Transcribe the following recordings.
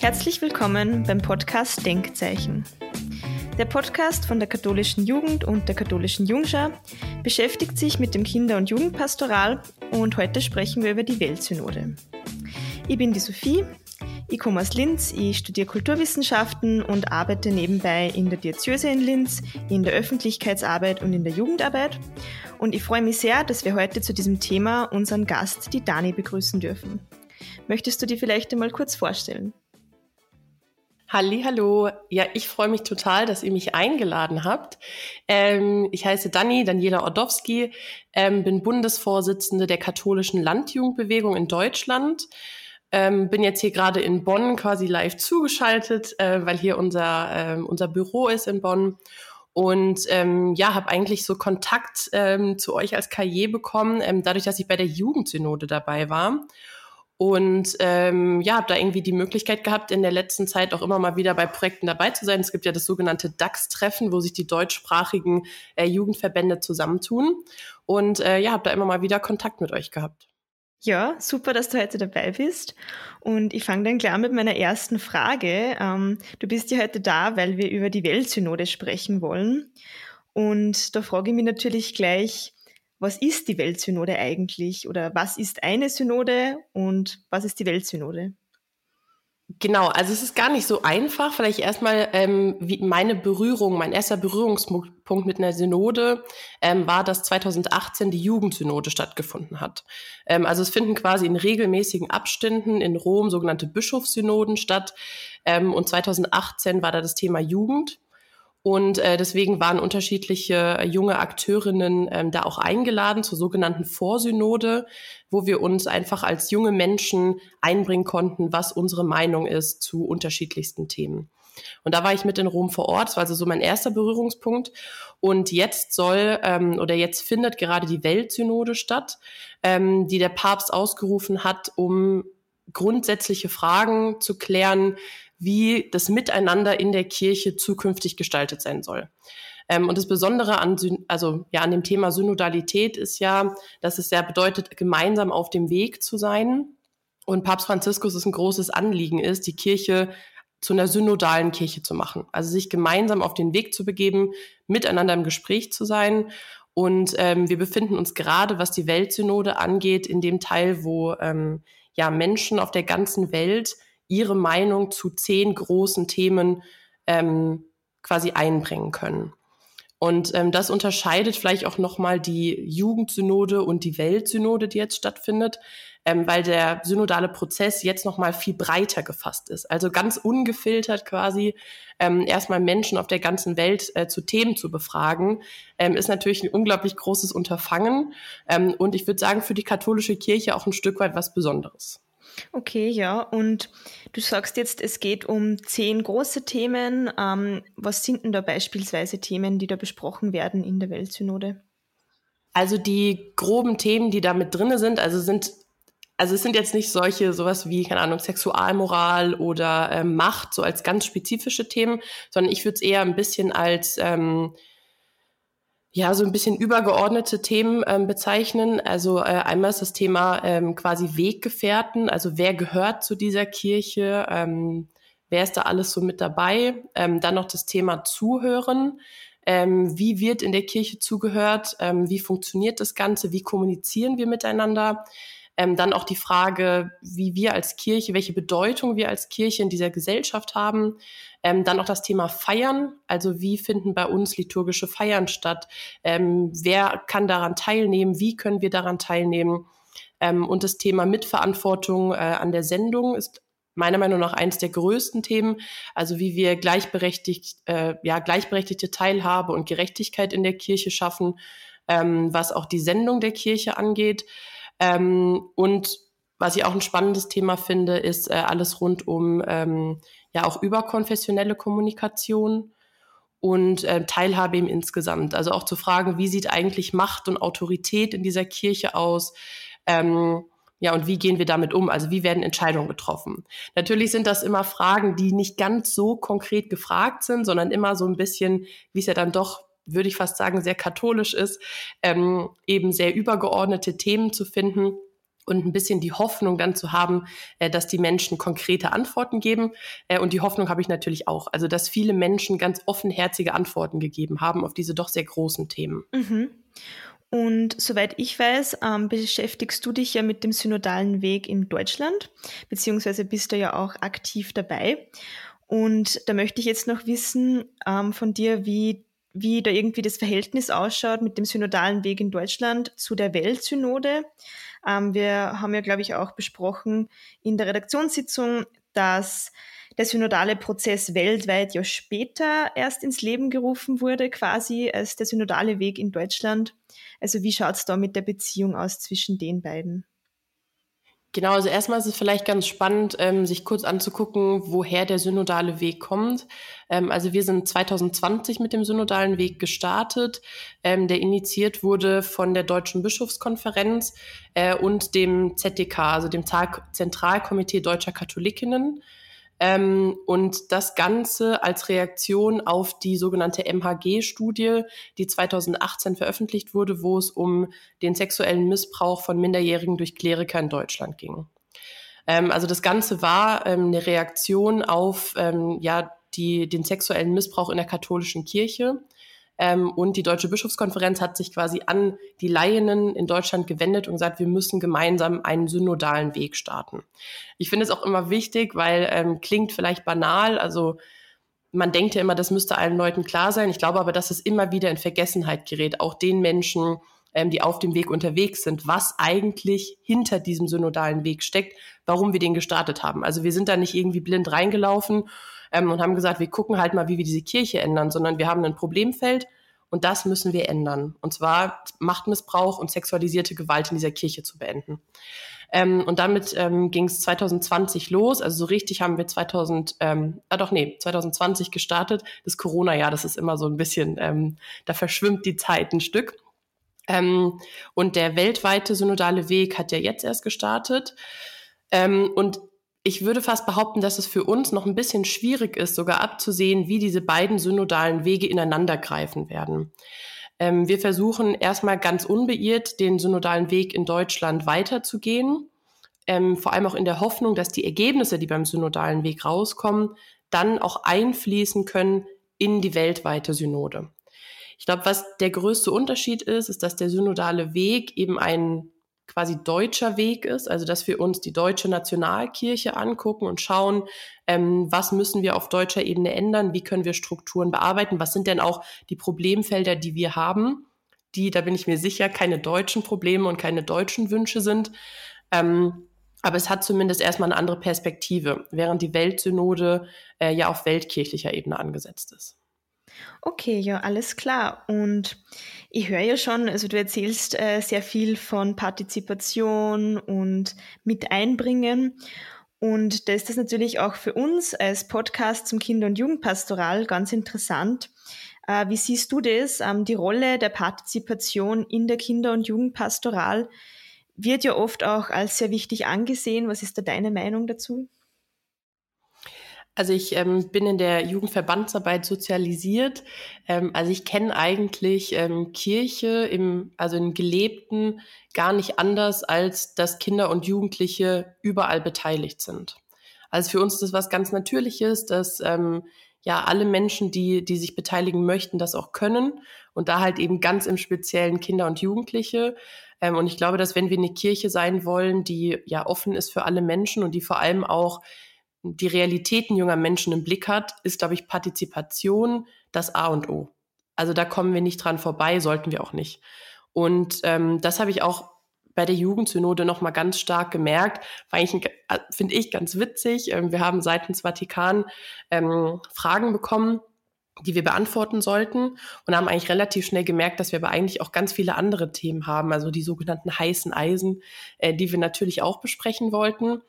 Herzlich willkommen beim Podcast Denkzeichen. Der Podcast von der katholischen Jugend und der katholischen Jungschar beschäftigt sich mit dem Kinder- und Jugendpastoral und heute sprechen wir über die Weltsynode. Ich bin die Sophie, ich komme aus Linz, ich studiere Kulturwissenschaften und arbeite nebenbei in der Diözese in Linz, in der Öffentlichkeitsarbeit und in der Jugendarbeit. Und ich freue mich sehr, dass wir heute zu diesem Thema unseren Gast, die Dani, begrüßen dürfen. Möchtest du dir vielleicht einmal kurz vorstellen? Halli, hallo. Ja, ich freue mich total, dass ihr mich eingeladen habt. Ähm, ich heiße Dani, Daniela Ordowski, ähm, bin Bundesvorsitzende der katholischen Landjugendbewegung in Deutschland. Ähm, bin jetzt hier gerade in Bonn quasi live zugeschaltet, äh, weil hier unser, äh, unser Büro ist in Bonn. Und ähm, ja, habe eigentlich so Kontakt ähm, zu euch als Karriere bekommen, ähm, dadurch, dass ich bei der Jugendsynode dabei war. Und ähm, ja, habe da irgendwie die Möglichkeit gehabt, in der letzten Zeit auch immer mal wieder bei Projekten dabei zu sein. Es gibt ja das sogenannte DAX-Treffen, wo sich die deutschsprachigen äh, Jugendverbände zusammentun. Und äh, ja, habe da immer mal wieder Kontakt mit euch gehabt. Ja, super, dass du heute dabei bist. Und ich fange dann klar mit meiner ersten Frage. Ähm, du bist ja heute da, weil wir über die Weltsynode sprechen wollen. Und da frage ich mich natürlich gleich, was ist die Weltsynode eigentlich oder was ist eine Synode und was ist die Weltsynode? Genau, also es ist gar nicht so einfach. Vielleicht erstmal ähm, wie meine Berührung, mein erster Berührungspunkt mit einer Synode ähm, war, dass 2018 die Jugendsynode stattgefunden hat. Ähm, also es finden quasi in regelmäßigen Abständen in Rom sogenannte Bischofssynoden statt. Ähm, und 2018 war da das Thema Jugend. Und äh, deswegen waren unterschiedliche äh, junge Akteurinnen ähm, da auch eingeladen zur sogenannten Vorsynode, wo wir uns einfach als junge Menschen einbringen konnten, was unsere Meinung ist zu unterschiedlichsten Themen. Und da war ich mit in Rom vor Ort, das war also so mein erster Berührungspunkt. Und jetzt soll ähm, oder jetzt findet gerade die Weltsynode statt, ähm, die der Papst ausgerufen hat, um grundsätzliche Fragen zu klären, wie das Miteinander in der Kirche zukünftig gestaltet sein soll. Ähm, und das Besondere an, also, ja, an dem Thema Synodalität ist ja, dass es ja bedeutet, gemeinsam auf dem Weg zu sein. Und Papst Franziskus ist ein großes Anliegen ist, die Kirche zu einer synodalen Kirche zu machen. Also sich gemeinsam auf den Weg zu begeben, miteinander im Gespräch zu sein. Und ähm, wir befinden uns gerade, was die Weltsynode angeht, in dem Teil, wo ähm, ja Menschen auf der ganzen Welt ihre Meinung zu zehn großen Themen ähm, quasi einbringen können. Und ähm, das unterscheidet vielleicht auch nochmal die Jugendsynode und die Weltsynode, die jetzt stattfindet, ähm, weil der synodale Prozess jetzt nochmal viel breiter gefasst ist. Also ganz ungefiltert quasi ähm, erstmal Menschen auf der ganzen Welt äh, zu Themen zu befragen, ähm, ist natürlich ein unglaublich großes Unterfangen. Ähm, und ich würde sagen, für die katholische Kirche auch ein Stück weit was Besonderes. Okay, ja. Und du sagst jetzt, es geht um zehn große Themen. Ähm, was sind denn da beispielsweise Themen, die da besprochen werden in der Weltsynode? Also die groben Themen, die da mit drin sind, also sind also es sind jetzt nicht solche, sowas wie, keine Ahnung, Sexualmoral oder äh, Macht, so als ganz spezifische Themen, sondern ich würde es eher ein bisschen als ähm, ja, so ein bisschen übergeordnete Themen ähm, bezeichnen. Also äh, einmal ist das Thema ähm, quasi Weggefährten, also wer gehört zu dieser Kirche, ähm, wer ist da alles so mit dabei. Ähm, dann noch das Thema Zuhören. Ähm, wie wird in der Kirche zugehört? Ähm, wie funktioniert das Ganze? Wie kommunizieren wir miteinander? Ähm, dann auch die Frage, wie wir als Kirche, welche Bedeutung wir als Kirche in dieser Gesellschaft haben. Ähm, dann auch das Thema Feiern, also wie finden bei uns liturgische Feiern statt? Ähm, wer kann daran teilnehmen? Wie können wir daran teilnehmen? Ähm, und das Thema Mitverantwortung äh, an der Sendung ist meiner Meinung nach eines der größten Themen, also wie wir gleichberechtigt, äh, ja, gleichberechtigte Teilhabe und Gerechtigkeit in der Kirche schaffen, ähm, was auch die Sendung der Kirche angeht. Ähm, und was ich auch ein spannendes Thema finde, ist äh, alles rund um ähm, ja auch überkonfessionelle Kommunikation und äh, Teilhabe im insgesamt. Also auch zu fragen, wie sieht eigentlich Macht und Autorität in dieser Kirche aus? Ähm, Ja, und wie gehen wir damit um? Also wie werden Entscheidungen getroffen? Natürlich sind das immer Fragen, die nicht ganz so konkret gefragt sind, sondern immer so ein bisschen, wie es ja dann doch, würde ich fast sagen, sehr katholisch ist, ähm, eben sehr übergeordnete Themen zu finden und ein bisschen die Hoffnung dann zu haben, äh, dass die Menschen konkrete Antworten geben. Äh, und die Hoffnung habe ich natürlich auch. Also, dass viele Menschen ganz offenherzige Antworten gegeben haben auf diese doch sehr großen Themen. Mhm. Und soweit ich weiß, ähm, beschäftigst du dich ja mit dem synodalen Weg in Deutschland, beziehungsweise bist du ja auch aktiv dabei. Und da möchte ich jetzt noch wissen ähm, von dir, wie, wie da irgendwie das Verhältnis ausschaut mit dem synodalen Weg in Deutschland zu der Weltsynode. Ähm, wir haben ja, glaube ich, auch besprochen in der Redaktionssitzung, dass der synodale Prozess weltweit ja später erst ins Leben gerufen wurde, quasi als der synodale Weg in Deutschland. Also wie schaut es da mit der Beziehung aus zwischen den beiden? Genau, also erstmal ist es vielleicht ganz spannend, ähm, sich kurz anzugucken, woher der synodale Weg kommt. Ähm, also wir sind 2020 mit dem synodalen Weg gestartet, ähm, der initiiert wurde von der Deutschen Bischofskonferenz äh, und dem ZDK, also dem Zentralkomitee Deutscher Katholikinnen. Ähm, und das Ganze als Reaktion auf die sogenannte MHG-Studie, die 2018 veröffentlicht wurde, wo es um den sexuellen Missbrauch von Minderjährigen durch Kleriker in Deutschland ging. Ähm, also das Ganze war ähm, eine Reaktion auf ähm, ja, die, den sexuellen Missbrauch in der katholischen Kirche. Ähm, und die Deutsche Bischofskonferenz hat sich quasi an die Laienen in Deutschland gewendet und gesagt, wir müssen gemeinsam einen synodalen Weg starten. Ich finde es auch immer wichtig, weil ähm, klingt vielleicht banal, also man denkt ja immer, das müsste allen Leuten klar sein. Ich glaube aber, dass es immer wieder in Vergessenheit gerät, auch den Menschen, ähm, die auf dem Weg unterwegs sind, was eigentlich hinter diesem synodalen Weg steckt, warum wir den gestartet haben. Also wir sind da nicht irgendwie blind reingelaufen ähm, und haben gesagt, wir gucken halt mal, wie wir diese Kirche ändern, sondern wir haben ein Problemfeld und das müssen wir ändern. Und zwar Machtmissbrauch und sexualisierte Gewalt in dieser Kirche zu beenden. Ähm, und damit ähm, ging es 2020 los. Also so richtig haben wir 2000, ähm, ah doch nee, 2020 gestartet. Das Corona-Jahr, das ist immer so ein bisschen, ähm, da verschwimmt die Zeit ein Stück. Ähm, und der weltweite synodale Weg hat ja jetzt erst gestartet. Ähm, und ich würde fast behaupten, dass es für uns noch ein bisschen schwierig ist, sogar abzusehen, wie diese beiden synodalen Wege ineinander greifen werden. Ähm, wir versuchen erstmal ganz unbeirrt, den synodalen Weg in Deutschland weiterzugehen, ähm, vor allem auch in der Hoffnung, dass die Ergebnisse, die beim synodalen Weg rauskommen, dann auch einfließen können in die weltweite Synode. Ich glaube, was der größte Unterschied ist, ist, dass der synodale Weg eben ein quasi deutscher Weg ist, also dass wir uns die deutsche Nationalkirche angucken und schauen, ähm, was müssen wir auf deutscher Ebene ändern, wie können wir Strukturen bearbeiten, was sind denn auch die Problemfelder, die wir haben, die, da bin ich mir sicher, keine deutschen Probleme und keine deutschen Wünsche sind. Ähm, aber es hat zumindest erstmal eine andere Perspektive, während die Weltsynode äh, ja auf weltkirchlicher Ebene angesetzt ist. Okay, ja, alles klar. Und ich höre ja schon, also du erzählst äh, sehr viel von Partizipation und mit einbringen. Und da ist das natürlich auch für uns als Podcast zum Kinder- und Jugendpastoral ganz interessant. Äh, wie siehst du das? Ähm, die Rolle der Partizipation in der Kinder- und Jugendpastoral wird ja oft auch als sehr wichtig angesehen. Was ist da deine Meinung dazu? Also ich ähm, bin in der Jugendverbandsarbeit sozialisiert. Ähm, also ich kenne eigentlich ähm, Kirche im, also in gelebten gar nicht anders, als dass Kinder und Jugendliche überall beteiligt sind. Also für uns ist das was ganz Natürliches, dass ähm, ja alle Menschen, die, die sich beteiligen möchten, das auch können. Und da halt eben ganz im Speziellen Kinder und Jugendliche. Ähm, und ich glaube, dass wenn wir eine Kirche sein wollen, die ja offen ist für alle Menschen und die vor allem auch die Realitäten junger Menschen im Blick hat, ist, glaube ich, Partizipation das A und O. Also da kommen wir nicht dran vorbei, sollten wir auch nicht. Und ähm, das habe ich auch bei der Jugendsynode noch mal ganz stark gemerkt. War eigentlich, äh, finde ich, ganz witzig. Ähm, wir haben seitens Vatikan ähm, Fragen bekommen, die wir beantworten sollten und haben eigentlich relativ schnell gemerkt, dass wir aber eigentlich auch ganz viele andere Themen haben, also die sogenannten heißen Eisen, äh, die wir natürlich auch besprechen wollten.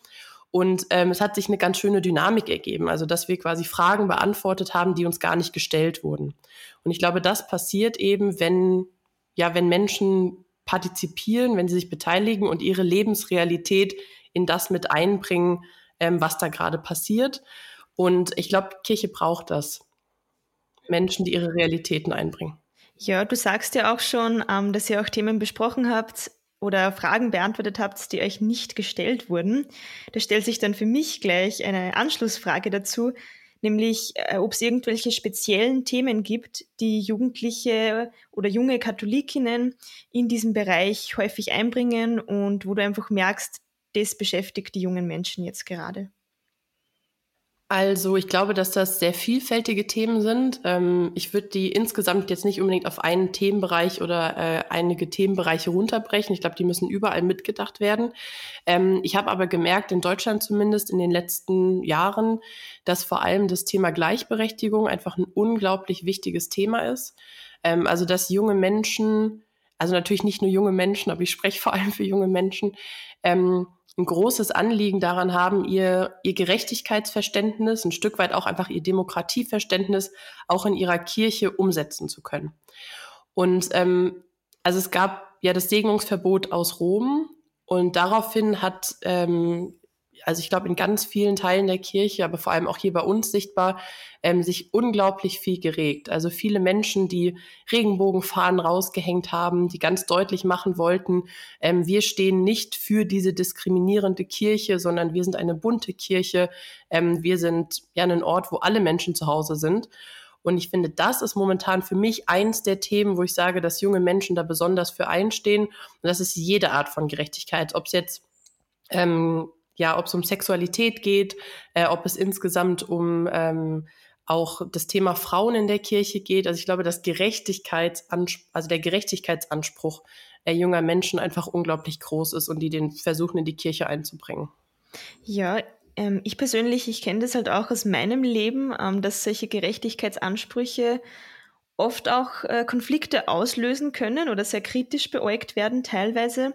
Und ähm, es hat sich eine ganz schöne Dynamik ergeben, also dass wir quasi Fragen beantwortet haben, die uns gar nicht gestellt wurden. Und ich glaube, das passiert eben, wenn, ja, wenn Menschen partizipieren, wenn sie sich beteiligen und ihre Lebensrealität in das mit einbringen, ähm, was da gerade passiert. Und ich glaube, Kirche braucht das. Menschen, die ihre Realitäten einbringen. Ja, du sagst ja auch schon, ähm, dass ihr auch Themen besprochen habt oder Fragen beantwortet habt, die euch nicht gestellt wurden. Da stellt sich dann für mich gleich eine Anschlussfrage dazu, nämlich äh, ob es irgendwelche speziellen Themen gibt, die Jugendliche oder junge Katholikinnen in diesem Bereich häufig einbringen und wo du einfach merkst, das beschäftigt die jungen Menschen jetzt gerade. Also ich glaube, dass das sehr vielfältige Themen sind. Ähm, ich würde die insgesamt jetzt nicht unbedingt auf einen Themenbereich oder äh, einige Themenbereiche runterbrechen. Ich glaube, die müssen überall mitgedacht werden. Ähm, ich habe aber gemerkt, in Deutschland zumindest in den letzten Jahren, dass vor allem das Thema Gleichberechtigung einfach ein unglaublich wichtiges Thema ist. Ähm, also dass junge Menschen, also natürlich nicht nur junge Menschen, aber ich spreche vor allem für junge Menschen, ähm, ein großes Anliegen daran haben, ihr, ihr Gerechtigkeitsverständnis, ein Stück weit auch einfach ihr Demokratieverständnis auch in ihrer Kirche umsetzen zu können. Und ähm, also es gab ja das Segnungsverbot aus Rom und daraufhin hat ähm, also ich glaube in ganz vielen Teilen der Kirche, aber vor allem auch hier bei uns sichtbar, ähm, sich unglaublich viel geregt. Also viele Menschen, die Regenbogenfahnen rausgehängt haben, die ganz deutlich machen wollten, ähm, wir stehen nicht für diese diskriminierende Kirche, sondern wir sind eine bunte Kirche. Ähm, wir sind ja ein Ort, wo alle Menschen zu Hause sind. Und ich finde, das ist momentan für mich eins der Themen, wo ich sage, dass junge Menschen da besonders für einstehen. Und das ist jede Art von Gerechtigkeit, ob es jetzt ähm, ja, ob es um Sexualität geht, äh, ob es insgesamt um ähm, auch das Thema Frauen in der Kirche geht. Also ich glaube, dass Gerechtigkeitsanspruch, also der Gerechtigkeitsanspruch äh, junger Menschen einfach unglaublich groß ist und die den versuchen, in die Kirche einzubringen. Ja, ähm, ich persönlich, ich kenne das halt auch aus meinem Leben, ähm, dass solche Gerechtigkeitsansprüche oft auch äh, Konflikte auslösen können oder sehr kritisch beäugt werden teilweise.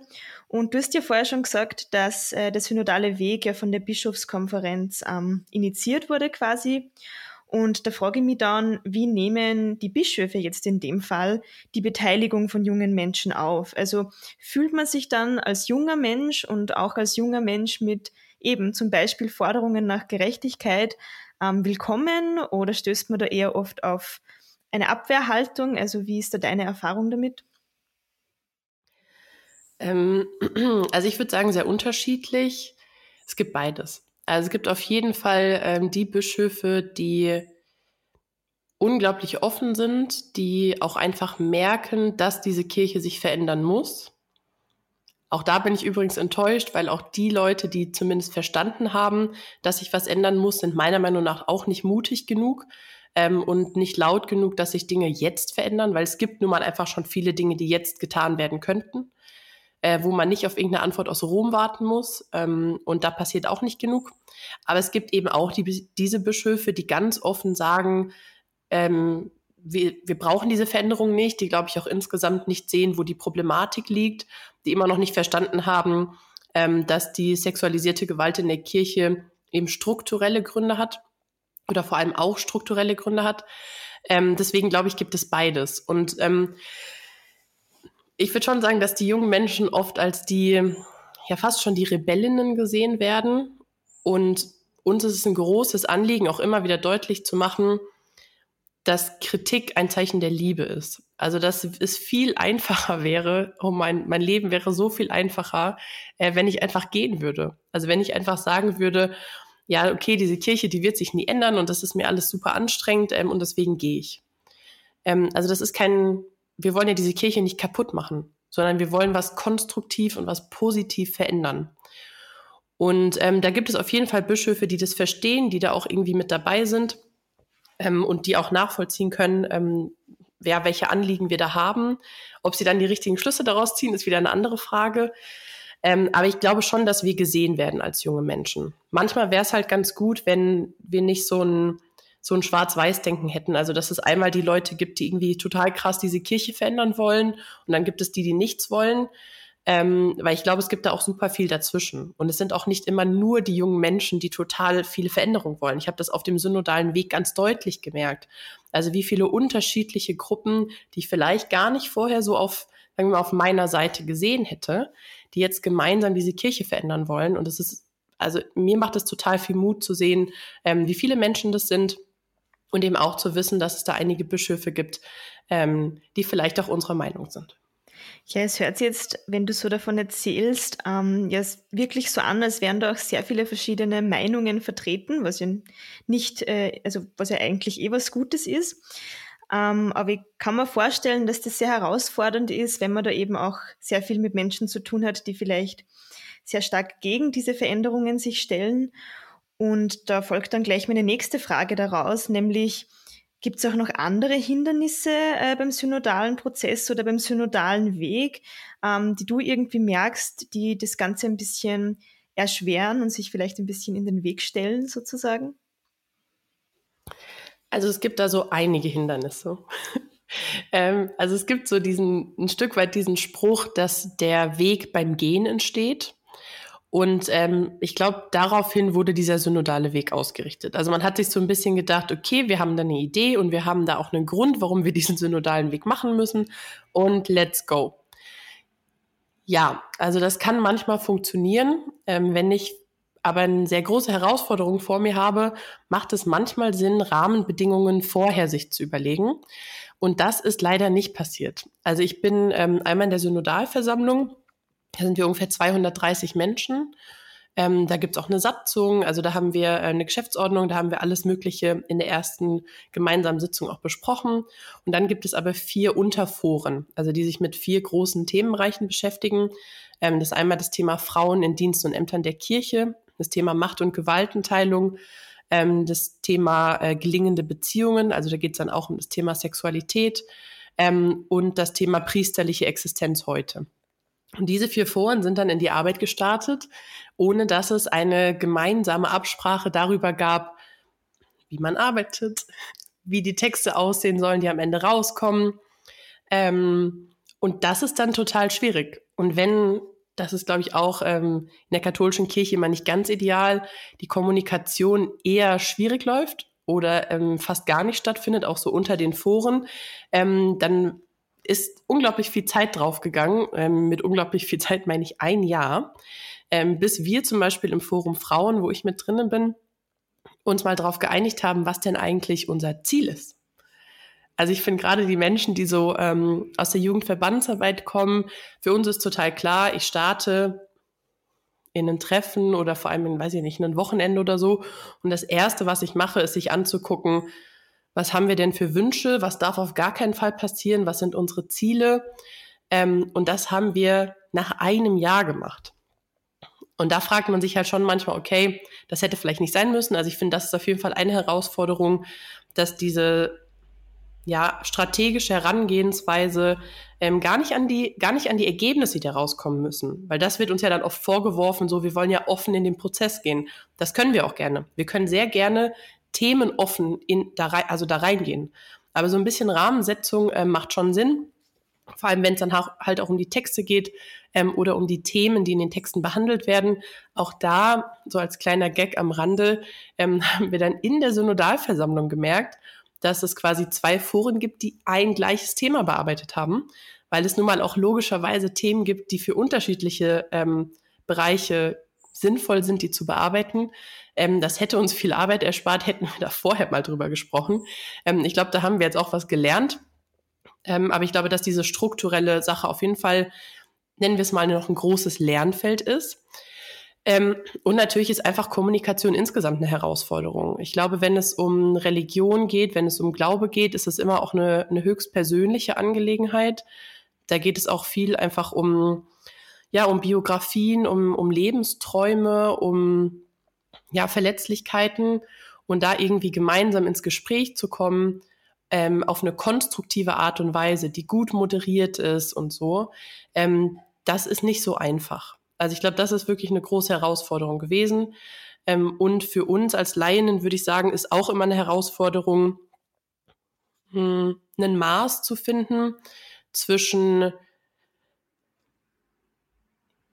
Und du hast ja vorher schon gesagt, dass äh, der synodale Weg ja von der Bischofskonferenz ähm, initiiert wurde quasi. Und da frage ich mich dann, wie nehmen die Bischöfe jetzt in dem Fall die Beteiligung von jungen Menschen auf? Also fühlt man sich dann als junger Mensch und auch als junger Mensch mit eben zum Beispiel Forderungen nach Gerechtigkeit ähm, willkommen oder stößt man da eher oft auf eine Abwehrhaltung? Also wie ist da deine Erfahrung damit? Ähm, also ich würde sagen, sehr unterschiedlich. Es gibt beides. Also es gibt auf jeden Fall ähm, die Bischöfe, die unglaublich offen sind, die auch einfach merken, dass diese Kirche sich verändern muss. Auch da bin ich übrigens enttäuscht, weil auch die Leute, die zumindest verstanden haben, dass sich was ändern muss, sind meiner Meinung nach auch nicht mutig genug ähm, und nicht laut genug, dass sich Dinge jetzt verändern, weil es gibt nun mal einfach schon viele Dinge, die jetzt getan werden könnten äh, wo man nicht auf irgendeine Antwort aus Rom warten muss. Ähm, und da passiert auch nicht genug. Aber es gibt eben auch die, diese Bischöfe, die ganz offen sagen, ähm, wir, wir brauchen diese Veränderung nicht, die, glaube ich, auch insgesamt nicht sehen, wo die Problematik liegt, die immer noch nicht verstanden haben, ähm, dass die sexualisierte Gewalt in der Kirche eben strukturelle Gründe hat oder vor allem auch strukturelle Gründe hat. Ähm, deswegen glaube ich, gibt es beides. Und ähm, ich würde schon sagen, dass die jungen Menschen oft als die, ja fast schon die Rebellinnen gesehen werden. Und uns ist es ein großes Anliegen, auch immer wieder deutlich zu machen, dass Kritik ein Zeichen der Liebe ist. Also dass es viel einfacher wäre, oh mein, mein Leben wäre so viel einfacher, äh, wenn ich einfach gehen würde. Also wenn ich einfach sagen würde, ja, okay, diese Kirche, die wird sich nie ändern und das ist mir alles super anstrengend ähm, und deswegen gehe ich. Ähm, also das ist kein, wir wollen ja diese Kirche nicht kaputt machen, sondern wir wollen was konstruktiv und was positiv verändern. Und ähm, da gibt es auf jeden Fall Bischöfe, die das verstehen, die da auch irgendwie mit dabei sind ähm, und die auch nachvollziehen können, ähm, ja, welche Anliegen wir da haben. Ob sie dann die richtigen Schlüsse daraus ziehen, ist wieder eine andere Frage. Ähm, aber ich glaube schon, dass wir gesehen werden als junge Menschen. Manchmal wäre es halt ganz gut, wenn wir nicht so ein so ein Schwarz-Weiß-Denken hätten. Also, dass es einmal die Leute gibt, die irgendwie total krass diese Kirche verändern wollen und dann gibt es die, die nichts wollen. Ähm, weil ich glaube, es gibt da auch super viel dazwischen. Und es sind auch nicht immer nur die jungen Menschen, die total viele Veränderungen wollen. Ich habe das auf dem synodalen Weg ganz deutlich gemerkt. Also wie viele unterschiedliche Gruppen, die vielleicht gar nicht vorher so auf sagen wir mal, auf meiner Seite gesehen hätte, die jetzt gemeinsam diese Kirche verändern wollen. Und es ist, also mir macht es total viel Mut zu sehen, ähm, wie viele Menschen das sind und eben auch zu wissen, dass es da einige Bischöfe gibt, ähm, die vielleicht auch unserer Meinung sind. Ja, es hört sich jetzt, wenn du so davon erzählst, ähm, ja, wirklich so an, als wären da auch sehr viele verschiedene Meinungen vertreten, was ja nicht, äh, also was ja eigentlich eh was Gutes ist. Ähm, aber ich kann mir vorstellen, dass das sehr herausfordernd ist, wenn man da eben auch sehr viel mit Menschen zu tun hat, die vielleicht sehr stark gegen diese Veränderungen sich stellen. Und da folgt dann gleich meine nächste Frage daraus, nämlich, Gibt es auch noch andere Hindernisse äh, beim synodalen Prozess oder beim synodalen Weg, ähm, die du irgendwie merkst, die das Ganze ein bisschen erschweren und sich vielleicht ein bisschen in den Weg stellen, sozusagen? Also es gibt da so einige Hindernisse. ähm, also es gibt so diesen, ein Stück weit diesen Spruch, dass der Weg beim Gehen entsteht. Und ähm, ich glaube, daraufhin wurde dieser synodale Weg ausgerichtet. Also man hat sich so ein bisschen gedacht, okay, wir haben da eine Idee und wir haben da auch einen Grund, warum wir diesen synodalen Weg machen müssen und let's go. Ja, also das kann manchmal funktionieren. Ähm, wenn ich aber eine sehr große Herausforderung vor mir habe, macht es manchmal Sinn, Rahmenbedingungen vorher sich zu überlegen. Und das ist leider nicht passiert. Also ich bin ähm, einmal in der Synodalversammlung da sind wir ungefähr 230 Menschen. Ähm, da gibt's auch eine Satzung, also da haben wir äh, eine Geschäftsordnung, da haben wir alles Mögliche in der ersten gemeinsamen Sitzung auch besprochen. Und dann gibt es aber vier Unterforen, also die sich mit vier großen Themenbereichen beschäftigen. Ähm, das ist einmal das Thema Frauen in Diensten und Ämtern der Kirche, das Thema Macht- und Gewaltenteilung, ähm, das Thema äh, gelingende Beziehungen, also da geht's dann auch um das Thema Sexualität ähm, und das Thema priesterliche Existenz heute. Und diese vier Foren sind dann in die Arbeit gestartet, ohne dass es eine gemeinsame Absprache darüber gab, wie man arbeitet, wie die Texte aussehen sollen, die am Ende rauskommen. Ähm, und das ist dann total schwierig. Und wenn, das ist, glaube ich, auch ähm, in der katholischen Kirche immer nicht ganz ideal, die Kommunikation eher schwierig läuft oder ähm, fast gar nicht stattfindet, auch so unter den Foren, ähm, dann ist unglaublich viel Zeit draufgegangen. Ähm, mit unglaublich viel Zeit meine ich ein Jahr, ähm, bis wir zum Beispiel im Forum Frauen, wo ich mit drinnen bin, uns mal darauf geeinigt haben, was denn eigentlich unser Ziel ist. Also ich finde gerade die Menschen, die so ähm, aus der Jugendverbandsarbeit kommen, für uns ist total klar, ich starte in ein Treffen oder vor allem in, weiß ich nicht, ein Wochenende oder so. Und das Erste, was ich mache, ist sich anzugucken, was haben wir denn für Wünsche, was darf auf gar keinen Fall passieren, was sind unsere Ziele. Ähm, und das haben wir nach einem Jahr gemacht. Und da fragt man sich halt schon manchmal, okay, das hätte vielleicht nicht sein müssen. Also ich finde, das ist auf jeden Fall eine Herausforderung, dass diese ja, strategische Herangehensweise ähm, gar nicht an die, gar nicht an die Ergebnisse, die da rauskommen müssen. Weil das wird uns ja dann oft vorgeworfen, so, wir wollen ja offen in den Prozess gehen. Das können wir auch gerne. Wir können sehr gerne themenoffen in, da rein, also da reingehen. Aber so ein bisschen Rahmensetzung äh, macht schon Sinn. Vor allem, wenn es dann halt auch um die Texte geht ähm, oder um die Themen, die in den Texten behandelt werden. Auch da, so als kleiner Gag am Rande, ähm, haben wir dann in der Synodalversammlung gemerkt, dass es quasi zwei Foren gibt, die ein gleiches Thema bearbeitet haben, weil es nun mal auch logischerweise Themen gibt, die für unterschiedliche ähm, Bereiche sinnvoll sind, die zu bearbeiten. Ähm, das hätte uns viel Arbeit erspart, hätten wir da vorher mal drüber gesprochen. Ähm, ich glaube, da haben wir jetzt auch was gelernt. Ähm, aber ich glaube, dass diese strukturelle Sache auf jeden Fall, nennen wir es mal, noch ein großes Lernfeld ist. Ähm, und natürlich ist einfach Kommunikation insgesamt eine Herausforderung. Ich glaube, wenn es um Religion geht, wenn es um Glaube geht, ist es immer auch eine, eine höchst persönliche Angelegenheit. Da geht es auch viel einfach um, ja, um Biografien, um, um Lebensträume, um ja, Verletzlichkeiten und da irgendwie gemeinsam ins Gespräch zu kommen, ähm, auf eine konstruktive Art und Weise, die gut moderiert ist und so, ähm, das ist nicht so einfach. Also ich glaube, das ist wirklich eine große Herausforderung gewesen. Ähm, und für uns als Laien würde ich sagen, ist auch immer eine Herausforderung, hm, ein Maß zu finden zwischen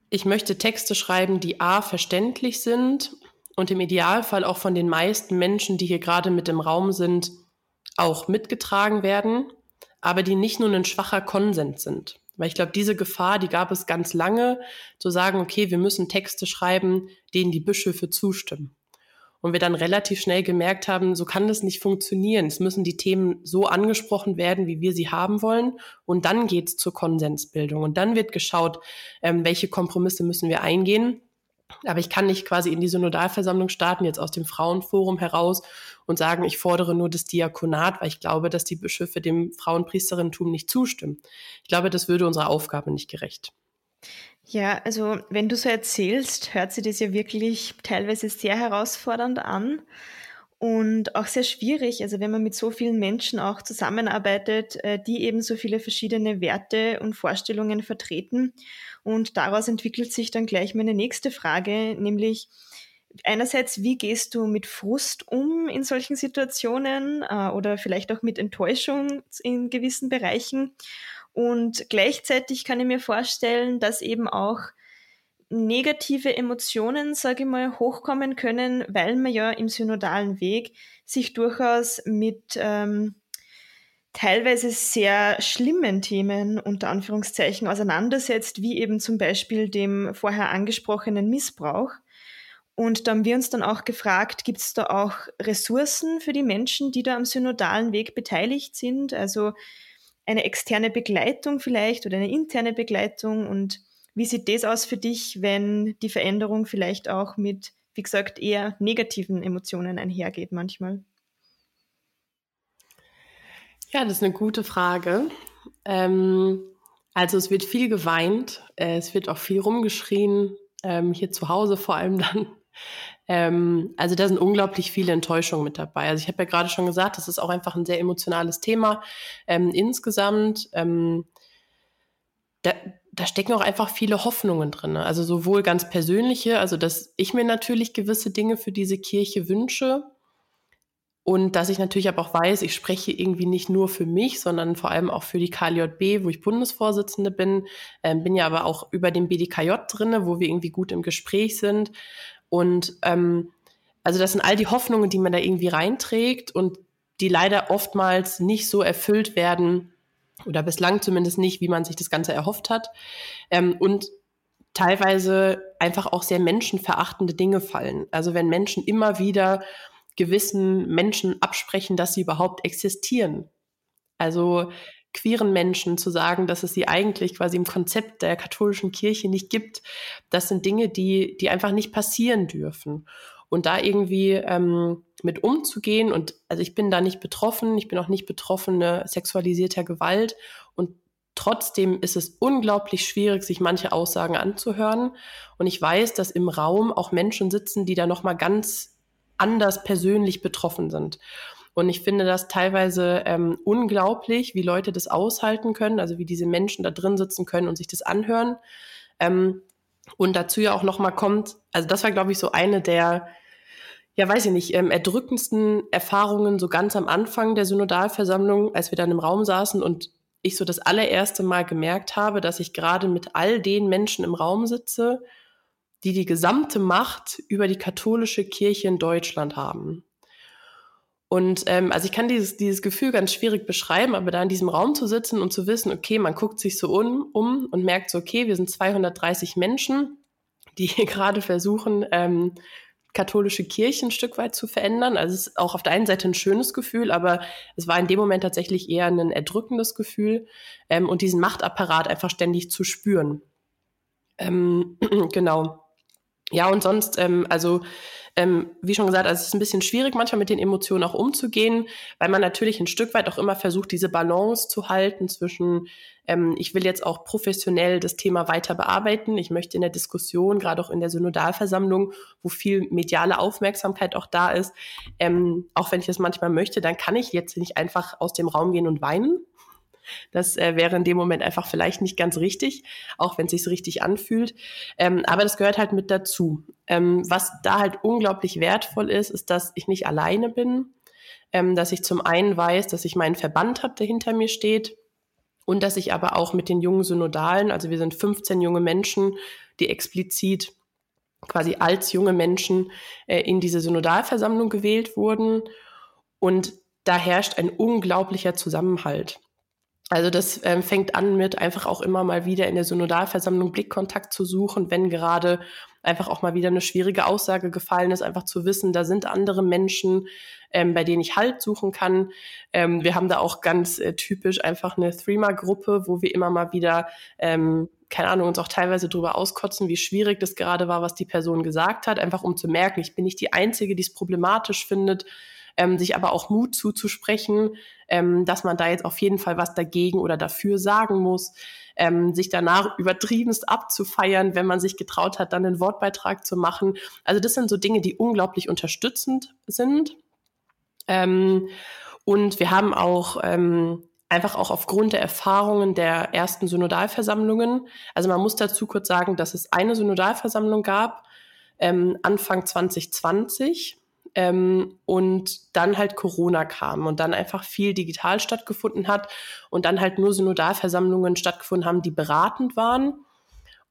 ich möchte Texte schreiben, die a verständlich sind und im Idealfall auch von den meisten Menschen, die hier gerade mit im Raum sind, auch mitgetragen werden, aber die nicht nur ein schwacher Konsens sind. Weil ich glaube, diese Gefahr, die gab es ganz lange, zu sagen, okay, wir müssen Texte schreiben, denen die Bischöfe zustimmen. Und wir dann relativ schnell gemerkt haben, so kann das nicht funktionieren. Es müssen die Themen so angesprochen werden, wie wir sie haben wollen. Und dann geht's zur Konsensbildung. Und dann wird geschaut, ähm, welche Kompromisse müssen wir eingehen. Aber ich kann nicht quasi in die Synodalversammlung starten, jetzt aus dem Frauenforum heraus und sagen, ich fordere nur das Diakonat, weil ich glaube, dass die Bischöfe dem Frauenpriesterinnentum nicht zustimmen. Ich glaube, das würde unserer Aufgabe nicht gerecht. Ja, also wenn du so erzählst, hört sich das ja wirklich teilweise sehr herausfordernd an und auch sehr schwierig. Also wenn man mit so vielen Menschen auch zusammenarbeitet, äh, die eben so viele verschiedene Werte und Vorstellungen vertreten. Und daraus entwickelt sich dann gleich meine nächste Frage, nämlich einerseits, wie gehst du mit Frust um in solchen Situationen äh, oder vielleicht auch mit Enttäuschung in gewissen Bereichen? Und gleichzeitig kann ich mir vorstellen, dass eben auch negative Emotionen, sage ich mal, hochkommen können, weil man ja im synodalen Weg sich durchaus mit ähm, teilweise sehr schlimmen Themen unter Anführungszeichen auseinandersetzt, wie eben zum Beispiel dem vorher angesprochenen Missbrauch. Und da haben wir uns dann auch gefragt, gibt es da auch Ressourcen für die Menschen, die da am synodalen Weg beteiligt sind? Also eine externe Begleitung vielleicht oder eine interne Begleitung? Und wie sieht das aus für dich, wenn die Veränderung vielleicht auch mit, wie gesagt, eher negativen Emotionen einhergeht manchmal? Ja, das ist eine gute Frage. Ähm, also es wird viel geweint, äh, es wird auch viel rumgeschrien, ähm, hier zu Hause vor allem dann. Ähm, also da sind unglaublich viele Enttäuschungen mit dabei. Also ich habe ja gerade schon gesagt, das ist auch einfach ein sehr emotionales Thema ähm, insgesamt. Ähm, da, da stecken auch einfach viele Hoffnungen drin. Also sowohl ganz persönliche, also dass ich mir natürlich gewisse Dinge für diese Kirche wünsche, und dass ich natürlich aber auch weiß, ich spreche irgendwie nicht nur für mich, sondern vor allem auch für die KLJB, wo ich Bundesvorsitzende bin, ähm, bin ja aber auch über den BDKJ drinne, wo wir irgendwie gut im Gespräch sind. Und ähm, also das sind all die Hoffnungen, die man da irgendwie reinträgt und die leider oftmals nicht so erfüllt werden oder bislang zumindest nicht, wie man sich das Ganze erhofft hat. Ähm, und teilweise einfach auch sehr menschenverachtende Dinge fallen. Also wenn Menschen immer wieder gewissen Menschen absprechen, dass sie überhaupt existieren. Also queeren Menschen zu sagen, dass es sie eigentlich quasi im Konzept der katholischen Kirche nicht gibt, das sind Dinge, die, die einfach nicht passieren dürfen. Und da irgendwie ähm, mit umzugehen, und also ich bin da nicht betroffen, ich bin auch nicht betroffene sexualisierter Gewalt und Trotzdem ist es unglaublich schwierig, sich manche Aussagen anzuhören. Und ich weiß, dass im Raum auch Menschen sitzen, die da nochmal ganz anders persönlich betroffen sind. Und ich finde das teilweise ähm, unglaublich, wie Leute das aushalten können, also wie diese Menschen da drin sitzen können und sich das anhören. Ähm, und dazu ja auch nochmal kommt, also das war, glaube ich, so eine der, ja, weiß ich nicht, ähm, erdrückendsten Erfahrungen so ganz am Anfang der Synodalversammlung, als wir dann im Raum saßen und ich so das allererste Mal gemerkt habe, dass ich gerade mit all den Menschen im Raum sitze, die die gesamte Macht über die katholische Kirche in Deutschland haben. Und ähm, also ich kann dieses, dieses Gefühl ganz schwierig beschreiben, aber da in diesem Raum zu sitzen und zu wissen, okay, man guckt sich so um, um und merkt so, okay, wir sind 230 Menschen, die hier gerade versuchen, ähm, katholische Kirche ein Stück weit zu verändern. Also es ist auch auf der einen Seite ein schönes Gefühl, aber es war in dem Moment tatsächlich eher ein erdrückendes Gefühl ähm, und diesen Machtapparat einfach ständig zu spüren. Ähm, genau. Ja, und sonst, ähm, also ähm, wie schon gesagt, also es ist ein bisschen schwierig, manchmal mit den Emotionen auch umzugehen, weil man natürlich ein Stück weit auch immer versucht, diese Balance zu halten zwischen, ähm, ich will jetzt auch professionell das Thema weiter bearbeiten. Ich möchte in der Diskussion, gerade auch in der Synodalversammlung, wo viel mediale Aufmerksamkeit auch da ist, ähm, auch wenn ich das manchmal möchte, dann kann ich jetzt nicht einfach aus dem Raum gehen und weinen, das äh, wäre in dem Moment einfach vielleicht nicht ganz richtig, auch wenn es sich richtig anfühlt. Ähm, aber das gehört halt mit dazu. Ähm, was da halt unglaublich wertvoll ist, ist, dass ich nicht alleine bin, ähm, dass ich zum einen weiß, dass ich meinen Verband habe, der hinter mir steht, und dass ich aber auch mit den jungen Synodalen, also wir sind 15 junge Menschen, die explizit quasi als junge Menschen äh, in diese Synodalversammlung gewählt wurden. Und da herrscht ein unglaublicher Zusammenhalt. Also das ähm, fängt an mit einfach auch immer mal wieder in der Synodalversammlung Blickkontakt zu suchen, wenn gerade einfach auch mal wieder eine schwierige Aussage gefallen ist, einfach zu wissen, da sind andere Menschen, ähm, bei denen ich Halt suchen kann. Ähm, wir haben da auch ganz äh, typisch einfach eine Threema-Gruppe, wo wir immer mal wieder, ähm, keine Ahnung, uns auch teilweise drüber auskotzen, wie schwierig das gerade war, was die Person gesagt hat, einfach um zu merken, ich bin nicht die Einzige, die es problematisch findet, ähm, sich aber auch Mut zuzusprechen, ähm, dass man da jetzt auf jeden Fall was dagegen oder dafür sagen muss, ähm, sich danach übertriebenst abzufeiern, wenn man sich getraut hat, dann einen Wortbeitrag zu machen. Also das sind so Dinge, die unglaublich unterstützend sind. Ähm, und wir haben auch ähm, einfach auch aufgrund der Erfahrungen der ersten Synodalversammlungen, also man muss dazu kurz sagen, dass es eine Synodalversammlung gab, ähm, Anfang 2020 ähm, und dann halt Corona kam und dann einfach viel digital stattgefunden hat und dann halt nur Synodalversammlungen stattgefunden haben, die beratend waren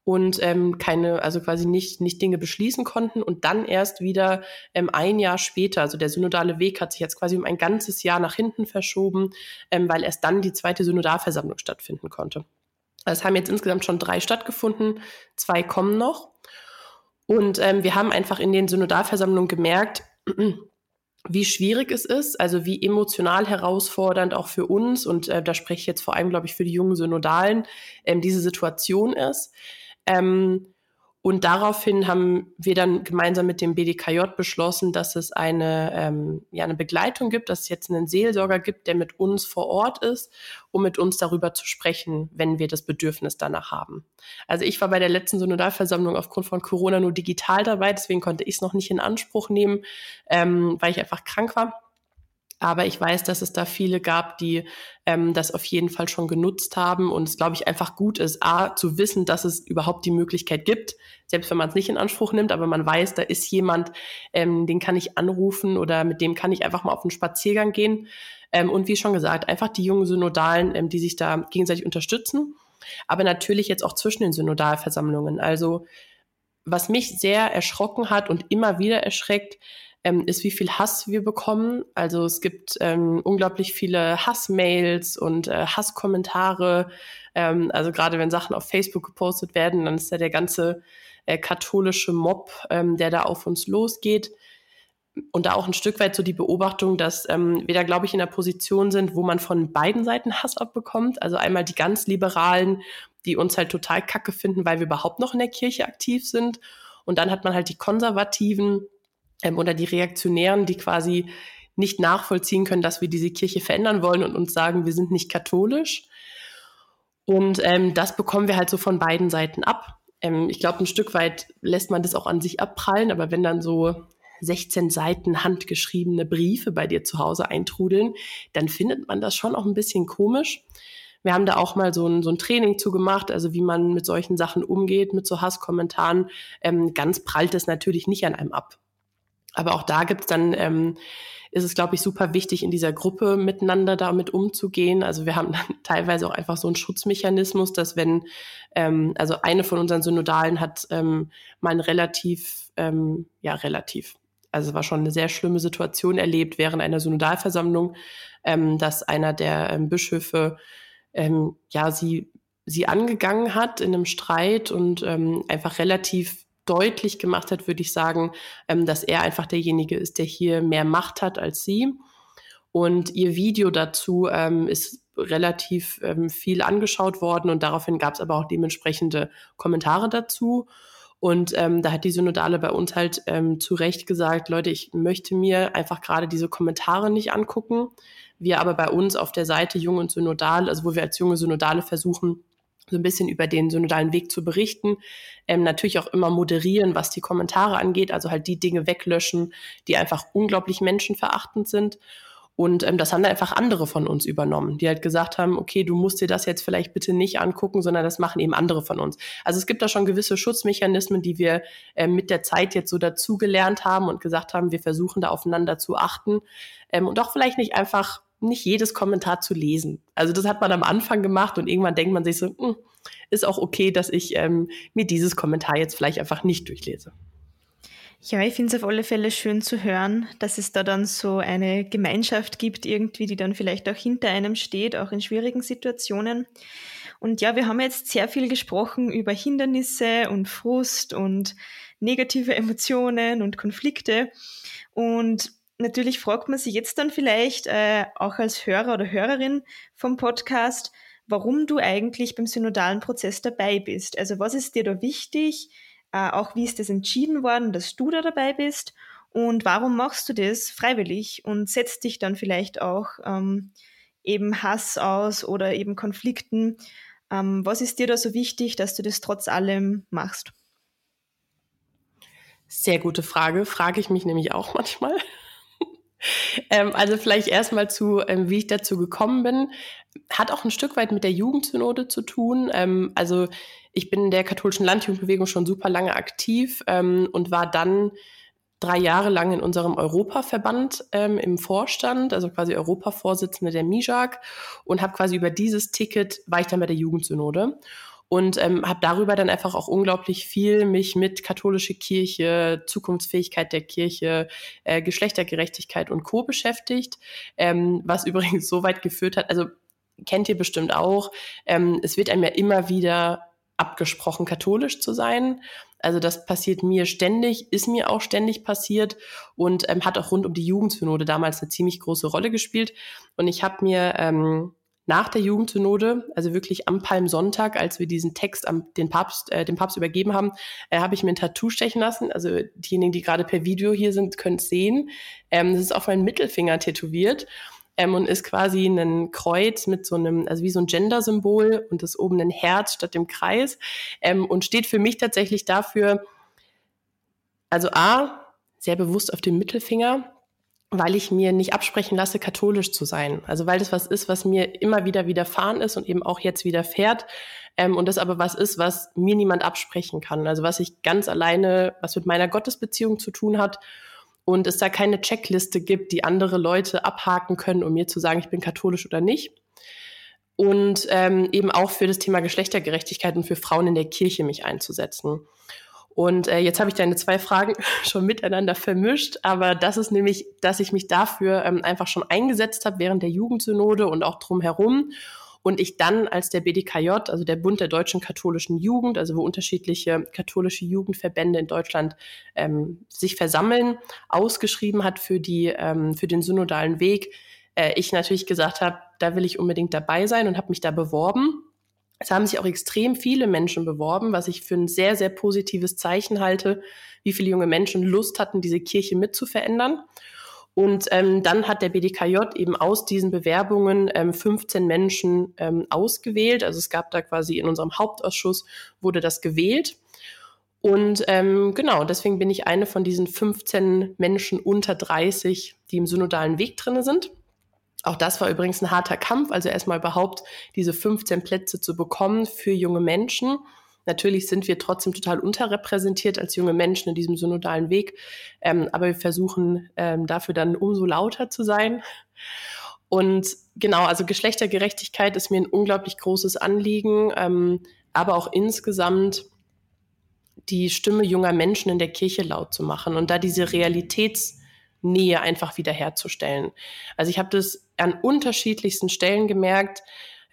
und ähm, keine, also quasi nicht, nicht Dinge beschließen konnten und dann erst wieder ähm, ein Jahr später, also der synodale Weg hat sich jetzt quasi um ein ganzes Jahr nach hinten verschoben, ähm, weil erst dann die zweite Synodalversammlung stattfinden konnte. Also es haben jetzt insgesamt schon drei stattgefunden, zwei kommen noch. Und ähm, wir haben einfach in den Synodalversammlungen gemerkt, wie schwierig es ist, also wie emotional herausfordernd auch für uns, und äh, da spreche ich jetzt vor allem, glaube ich, für die jungen Synodalen, ähm, diese Situation ist. Ähm, und daraufhin haben wir dann gemeinsam mit dem BDKJ beschlossen, dass es eine, ähm, ja, eine Begleitung gibt, dass es jetzt einen Seelsorger gibt, der mit uns vor Ort ist, um mit uns darüber zu sprechen, wenn wir das Bedürfnis danach haben. Also ich war bei der letzten Synodalversammlung aufgrund von Corona nur digital dabei, deswegen konnte ich es noch nicht in Anspruch nehmen, ähm, weil ich einfach krank war. Aber ich weiß, dass es da viele gab, die ähm, das auf jeden Fall schon genutzt haben und es, glaube ich, einfach gut ist, A, zu wissen, dass es überhaupt die Möglichkeit gibt, selbst wenn man es nicht in Anspruch nimmt, aber man weiß, da ist jemand, ähm, den kann ich anrufen oder mit dem kann ich einfach mal auf einen Spaziergang gehen. Ähm, und wie schon gesagt, einfach die jungen Synodalen, ähm, die sich da gegenseitig unterstützen, aber natürlich jetzt auch zwischen den Synodalversammlungen. Also was mich sehr erschrocken hat und immer wieder erschreckt, ähm, ist, wie viel Hass wir bekommen. Also es gibt ähm, unglaublich viele Hassmails und äh, Hasskommentare. Ähm, also gerade wenn Sachen auf Facebook gepostet werden, dann ist ja der ganze äh, katholische Mob, ähm, der da auf uns losgeht. Und da auch ein Stück weit so die Beobachtung, dass ähm, wir da, glaube ich, in der Position sind, wo man von beiden Seiten Hass abbekommt. Also einmal die ganz Liberalen, die uns halt total kacke finden, weil wir überhaupt noch in der Kirche aktiv sind. Und dann hat man halt die Konservativen, ähm, oder die Reaktionären, die quasi nicht nachvollziehen können, dass wir diese Kirche verändern wollen und uns sagen, wir sind nicht katholisch. Und ähm, das bekommen wir halt so von beiden Seiten ab. Ähm, ich glaube, ein Stück weit lässt man das auch an sich abprallen, aber wenn dann so 16 Seiten handgeschriebene Briefe bei dir zu Hause eintrudeln, dann findet man das schon auch ein bisschen komisch. Wir haben da auch mal so ein, so ein Training zugemacht, also wie man mit solchen Sachen umgeht, mit so Hasskommentaren. Ähm, ganz prallt es natürlich nicht an einem ab. Aber auch da gibt's dann, ähm, ist es, glaube ich, super wichtig, in dieser Gruppe miteinander damit umzugehen. Also wir haben dann teilweise auch einfach so einen Schutzmechanismus, dass wenn, ähm, also eine von unseren Synodalen hat ähm, mal ein relativ, ähm, ja, relativ, also war schon eine sehr schlimme Situation erlebt während einer Synodalversammlung, ähm, dass einer der ähm, Bischöfe ähm, ja sie sie angegangen hat in einem Streit und ähm, einfach relativ deutlich gemacht hat, würde ich sagen, ähm, dass er einfach derjenige ist, der hier mehr Macht hat als sie. Und ihr Video dazu ähm, ist relativ ähm, viel angeschaut worden und daraufhin gab es aber auch dementsprechende Kommentare dazu. Und ähm, da hat die Synodale bei uns halt ähm, zu Recht gesagt, Leute, ich möchte mir einfach gerade diese Kommentare nicht angucken. Wir aber bei uns auf der Seite Jung und Synodal, also wo wir als junge Synodale versuchen, so ein bisschen über den synodalen Weg zu berichten. Ähm, natürlich auch immer moderieren, was die Kommentare angeht, also halt die Dinge weglöschen, die einfach unglaublich menschenverachtend sind. Und ähm, das haben dann einfach andere von uns übernommen, die halt gesagt haben, okay, du musst dir das jetzt vielleicht bitte nicht angucken, sondern das machen eben andere von uns. Also es gibt da schon gewisse Schutzmechanismen, die wir ähm, mit der Zeit jetzt so dazugelernt haben und gesagt haben, wir versuchen da aufeinander zu achten ähm, und auch vielleicht nicht einfach nicht jedes Kommentar zu lesen. Also das hat man am Anfang gemacht und irgendwann denkt man sich so, hm, ist auch okay, dass ich ähm, mir dieses Kommentar jetzt vielleicht einfach nicht durchlese. Ja, ich finde es auf alle Fälle schön zu hören, dass es da dann so eine Gemeinschaft gibt, irgendwie, die dann vielleicht auch hinter einem steht, auch in schwierigen Situationen. Und ja, wir haben jetzt sehr viel gesprochen über Hindernisse und Frust und negative Emotionen und Konflikte. Und natürlich fragt man sich jetzt dann vielleicht äh, auch als Hörer oder Hörerin vom Podcast, warum du eigentlich beim synodalen Prozess dabei bist. Also was ist dir da wichtig? Äh, auch wie ist das entschieden worden, dass du da dabei bist? Und warum machst du das freiwillig und setzt dich dann vielleicht auch ähm, eben Hass aus oder eben Konflikten? Ähm, was ist dir da so wichtig, dass du das trotz allem machst? Sehr gute Frage, frage ich mich nämlich auch manchmal. Ähm, also vielleicht erstmal zu, ähm, wie ich dazu gekommen bin. Hat auch ein Stück weit mit der Jugendsynode zu tun. Ähm, also ich bin in der katholischen Landjugendbewegung schon super lange aktiv ähm, und war dann drei Jahre lang in unserem Europaverband ähm, im Vorstand, also quasi Europavorsitzende der MIJAG und habe quasi über dieses Ticket war ich dann bei der Jugendsynode und ähm, habe darüber dann einfach auch unglaublich viel mich mit katholische Kirche, Zukunftsfähigkeit der Kirche, äh, Geschlechtergerechtigkeit und Co beschäftigt, ähm, was übrigens so weit geführt hat, also kennt ihr bestimmt auch, ähm, es wird einem ja immer wieder abgesprochen, katholisch zu sein. Also das passiert mir ständig, ist mir auch ständig passiert und ähm, hat auch rund um die Jugendsynode damals eine ziemlich große Rolle gespielt. Und ich habe mir ähm, nach der Jugendsynode, also wirklich am Palmsonntag, als wir diesen Text am den Papst, äh, dem Papst übergeben haben, äh, habe ich mir ein Tattoo stechen lassen. Also diejenigen, die gerade per Video hier sind, können es sehen. Ähm, das ist auf meinen Mittelfinger tätowiert ähm, und ist quasi ein Kreuz mit so einem, also wie so ein Gender-Symbol und das oben ein Herz statt dem Kreis ähm, und steht für mich tatsächlich dafür, also A, sehr bewusst auf dem Mittelfinger, weil ich mir nicht absprechen lasse, katholisch zu sein. Also weil das was ist, was mir immer wieder widerfahren ist und eben auch jetzt widerfährt. Ähm, und das aber was ist, was mir niemand absprechen kann. Also was ich ganz alleine, was mit meiner Gottesbeziehung zu tun hat und es da keine Checkliste gibt, die andere Leute abhaken können, um mir zu sagen, ich bin katholisch oder nicht. Und ähm, eben auch für das Thema Geschlechtergerechtigkeit und für Frauen in der Kirche mich einzusetzen. Und äh, jetzt habe ich deine zwei Fragen schon miteinander vermischt, aber das ist nämlich, dass ich mich dafür ähm, einfach schon eingesetzt habe während der Jugendsynode und auch drumherum und ich dann als der BDKJ, also der Bund der deutschen katholischen Jugend, also wo unterschiedliche katholische Jugendverbände in Deutschland ähm, sich versammeln, ausgeschrieben hat für, die, ähm, für den synodalen Weg, äh, ich natürlich gesagt habe, da will ich unbedingt dabei sein und habe mich da beworben. Es haben sich auch extrem viele Menschen beworben, was ich für ein sehr, sehr positives Zeichen halte, wie viele junge Menschen Lust hatten, diese Kirche mitzuverändern. Und ähm, dann hat der BDKJ eben aus diesen Bewerbungen ähm, 15 Menschen ähm, ausgewählt. Also es gab da quasi in unserem Hauptausschuss wurde das gewählt. Und ähm, genau, deswegen bin ich eine von diesen 15 Menschen unter 30, die im synodalen Weg drinne sind. Auch das war übrigens ein harter Kampf, also erstmal überhaupt diese 15 Plätze zu bekommen für junge Menschen. Natürlich sind wir trotzdem total unterrepräsentiert als junge Menschen in diesem synodalen Weg, ähm, aber wir versuchen ähm, dafür dann umso lauter zu sein. Und genau, also Geschlechtergerechtigkeit ist mir ein unglaublich großes Anliegen, ähm, aber auch insgesamt die Stimme junger Menschen in der Kirche laut zu machen und da diese Realitätsnähe einfach wiederherzustellen. Also ich habe das an unterschiedlichsten Stellen gemerkt,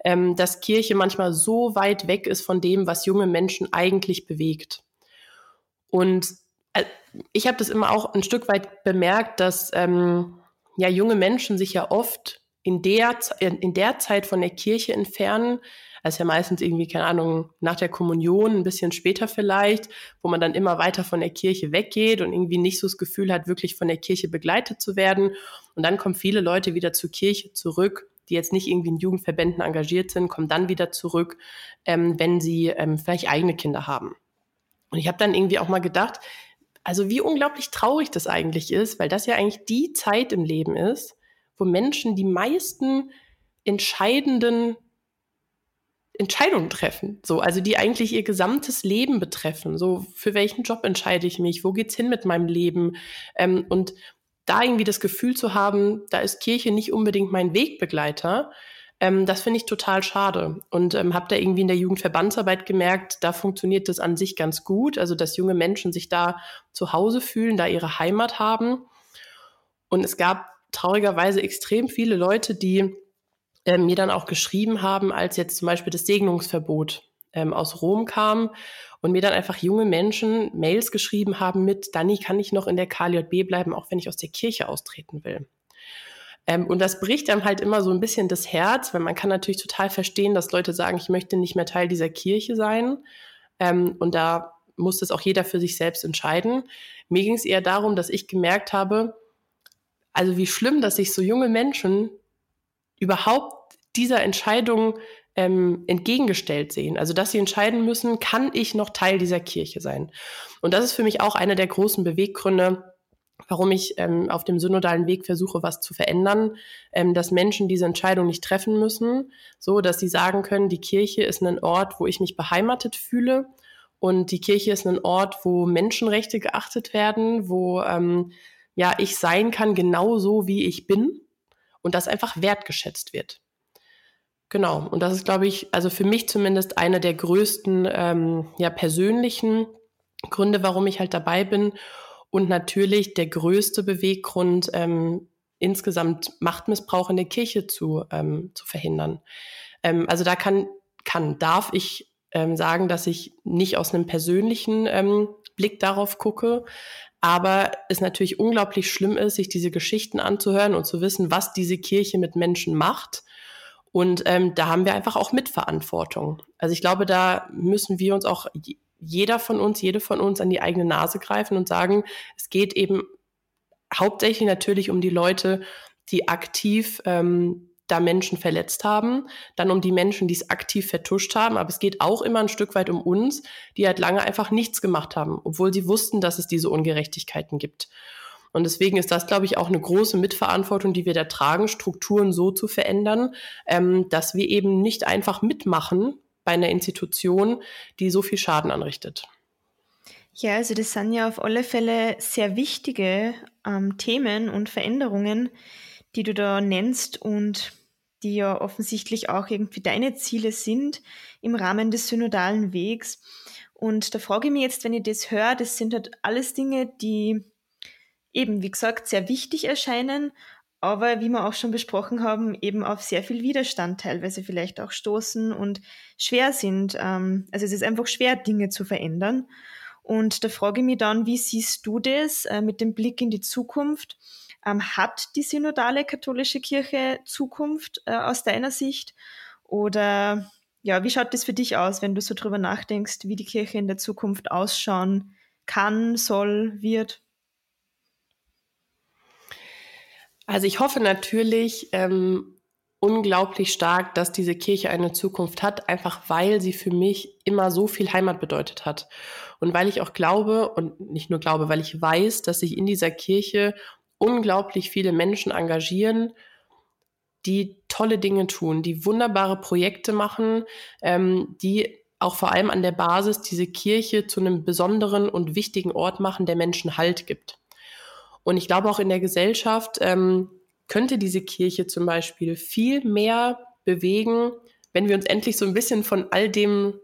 ähm, dass Kirche manchmal so weit weg ist von dem, was junge Menschen eigentlich bewegt. Und äh, ich habe das immer auch ein Stück weit bemerkt, dass ähm, ja junge Menschen sich ja oft in der, in der Zeit von der Kirche entfernen, also ja meistens irgendwie, keine Ahnung, nach der Kommunion, ein bisschen später vielleicht, wo man dann immer weiter von der Kirche weggeht und irgendwie nicht so das Gefühl hat, wirklich von der Kirche begleitet zu werden. Und dann kommen viele Leute wieder zur Kirche zurück die jetzt nicht irgendwie in Jugendverbänden engagiert sind, kommen dann wieder zurück, ähm, wenn sie ähm, vielleicht eigene Kinder haben. Und ich habe dann irgendwie auch mal gedacht, also wie unglaublich traurig das eigentlich ist, weil das ja eigentlich die Zeit im Leben ist, wo Menschen die meisten entscheidenden Entscheidungen treffen, so, also die eigentlich ihr gesamtes Leben betreffen. So, für welchen Job entscheide ich mich? Wo geht's hin mit meinem Leben? Ähm, und da irgendwie das Gefühl zu haben, da ist Kirche nicht unbedingt mein Wegbegleiter, Ähm, das finde ich total schade und ähm, habe da irgendwie in der Jugendverbandsarbeit gemerkt, da funktioniert das an sich ganz gut, also dass junge Menschen sich da zu Hause fühlen, da ihre Heimat haben. Und es gab traurigerweise extrem viele Leute, die äh, mir dann auch geschrieben haben, als jetzt zum Beispiel das Segnungsverbot ähm, aus Rom kam und mir dann einfach junge Menschen Mails geschrieben haben mit, Dani, kann ich noch in der KLJB bleiben, auch wenn ich aus der Kirche austreten will. Ähm, und das bricht einem halt immer so ein bisschen das Herz, weil man kann natürlich total verstehen, dass Leute sagen, ich möchte nicht mehr Teil dieser Kirche sein. Ähm, und da muss das auch jeder für sich selbst entscheiden. Mir ging es eher darum, dass ich gemerkt habe, also wie schlimm, dass sich so junge Menschen überhaupt dieser Entscheidung ähm, entgegengestellt sehen. Also dass sie entscheiden müssen, kann ich noch Teil dieser Kirche sein? Und das ist für mich auch einer der großen Beweggründe, warum ich ähm, auf dem synodalen Weg versuche, was zu verändern, ähm, dass Menschen diese Entscheidung nicht treffen müssen, so dass sie sagen können, die Kirche ist ein Ort, wo ich mich beheimatet fühle und die Kirche ist ein Ort, wo Menschenrechte geachtet werden, wo ähm, ja ich sein kann genauso wie ich bin und das einfach wertgeschätzt wird. Genau, und das ist, glaube ich, also für mich zumindest einer der größten ähm, ja, persönlichen Gründe, warum ich halt dabei bin. Und natürlich der größte Beweggrund, ähm, insgesamt Machtmissbrauch in der Kirche zu, ähm, zu verhindern. Ähm, also da kann, kann, darf ich ähm, sagen, dass ich nicht aus einem persönlichen ähm, Blick darauf gucke, aber es natürlich unglaublich schlimm ist, sich diese Geschichten anzuhören und zu wissen, was diese Kirche mit Menschen macht und ähm, da haben wir einfach auch Mitverantwortung. Also ich glaube, da müssen wir uns auch jeder von uns, jede von uns an die eigene Nase greifen und sagen, es geht eben hauptsächlich natürlich um die Leute, die aktiv ähm, da Menschen verletzt haben, dann um die Menschen, die es aktiv vertuscht haben, aber es geht auch immer ein Stück weit um uns, die halt lange einfach nichts gemacht haben, obwohl sie wussten, dass es diese Ungerechtigkeiten gibt. Und deswegen ist das, glaube ich, auch eine große Mitverantwortung, die wir da tragen, Strukturen so zu verändern, ähm, dass wir eben nicht einfach mitmachen bei einer Institution, die so viel Schaden anrichtet. Ja, also das sind ja auf alle Fälle sehr wichtige ähm, Themen und Veränderungen, die du da nennst und die ja offensichtlich auch irgendwie deine Ziele sind im Rahmen des synodalen Wegs. Und da frage ich mich jetzt, wenn ich das höre, das sind halt alles Dinge, die eben, wie gesagt, sehr wichtig erscheinen, aber wie wir auch schon besprochen haben, eben auf sehr viel Widerstand teilweise vielleicht auch stoßen und schwer sind. Ähm, also es ist einfach schwer, Dinge zu verändern. Und da frage ich mich dann, wie siehst du das äh, mit dem Blick in die Zukunft? Ähm, hat die synodale katholische Kirche Zukunft äh, aus deiner Sicht? Oder ja, wie schaut das für dich aus, wenn du so drüber nachdenkst, wie die Kirche in der Zukunft ausschauen kann, soll, wird? Also ich hoffe natürlich ähm, unglaublich stark, dass diese Kirche eine Zukunft hat, einfach weil sie für mich immer so viel Heimat bedeutet hat. Und weil ich auch glaube, und nicht nur glaube, weil ich weiß, dass sich in dieser Kirche unglaublich viele Menschen engagieren, die tolle Dinge tun, die wunderbare Projekte machen, ähm, die auch vor allem an der Basis diese Kirche zu einem besonderen und wichtigen Ort machen, der Menschen Halt gibt. Und ich glaube auch in der Gesellschaft ähm, könnte diese Kirche zum Beispiel viel mehr bewegen, wenn wir uns endlich so ein bisschen von all dem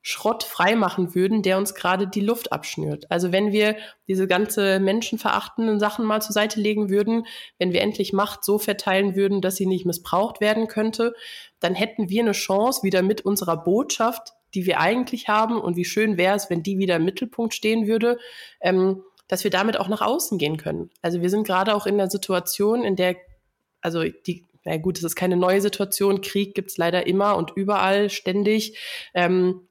Schrott freimachen würden, der uns gerade die Luft abschnürt. Also wenn wir diese ganze menschenverachtenden Sachen mal zur Seite legen würden, wenn wir endlich Macht so verteilen würden, dass sie nicht missbraucht werden könnte, dann hätten wir eine Chance, wieder mit unserer Botschaft, die wir eigentlich haben, und wie schön wäre es, wenn die wieder im Mittelpunkt stehen würde, ähm, dass wir damit auch nach außen gehen können. Also wir sind gerade auch in der Situation, in der, also die, na gut, es ist keine neue Situation, Krieg gibt es leider immer und überall ständig. Ähm,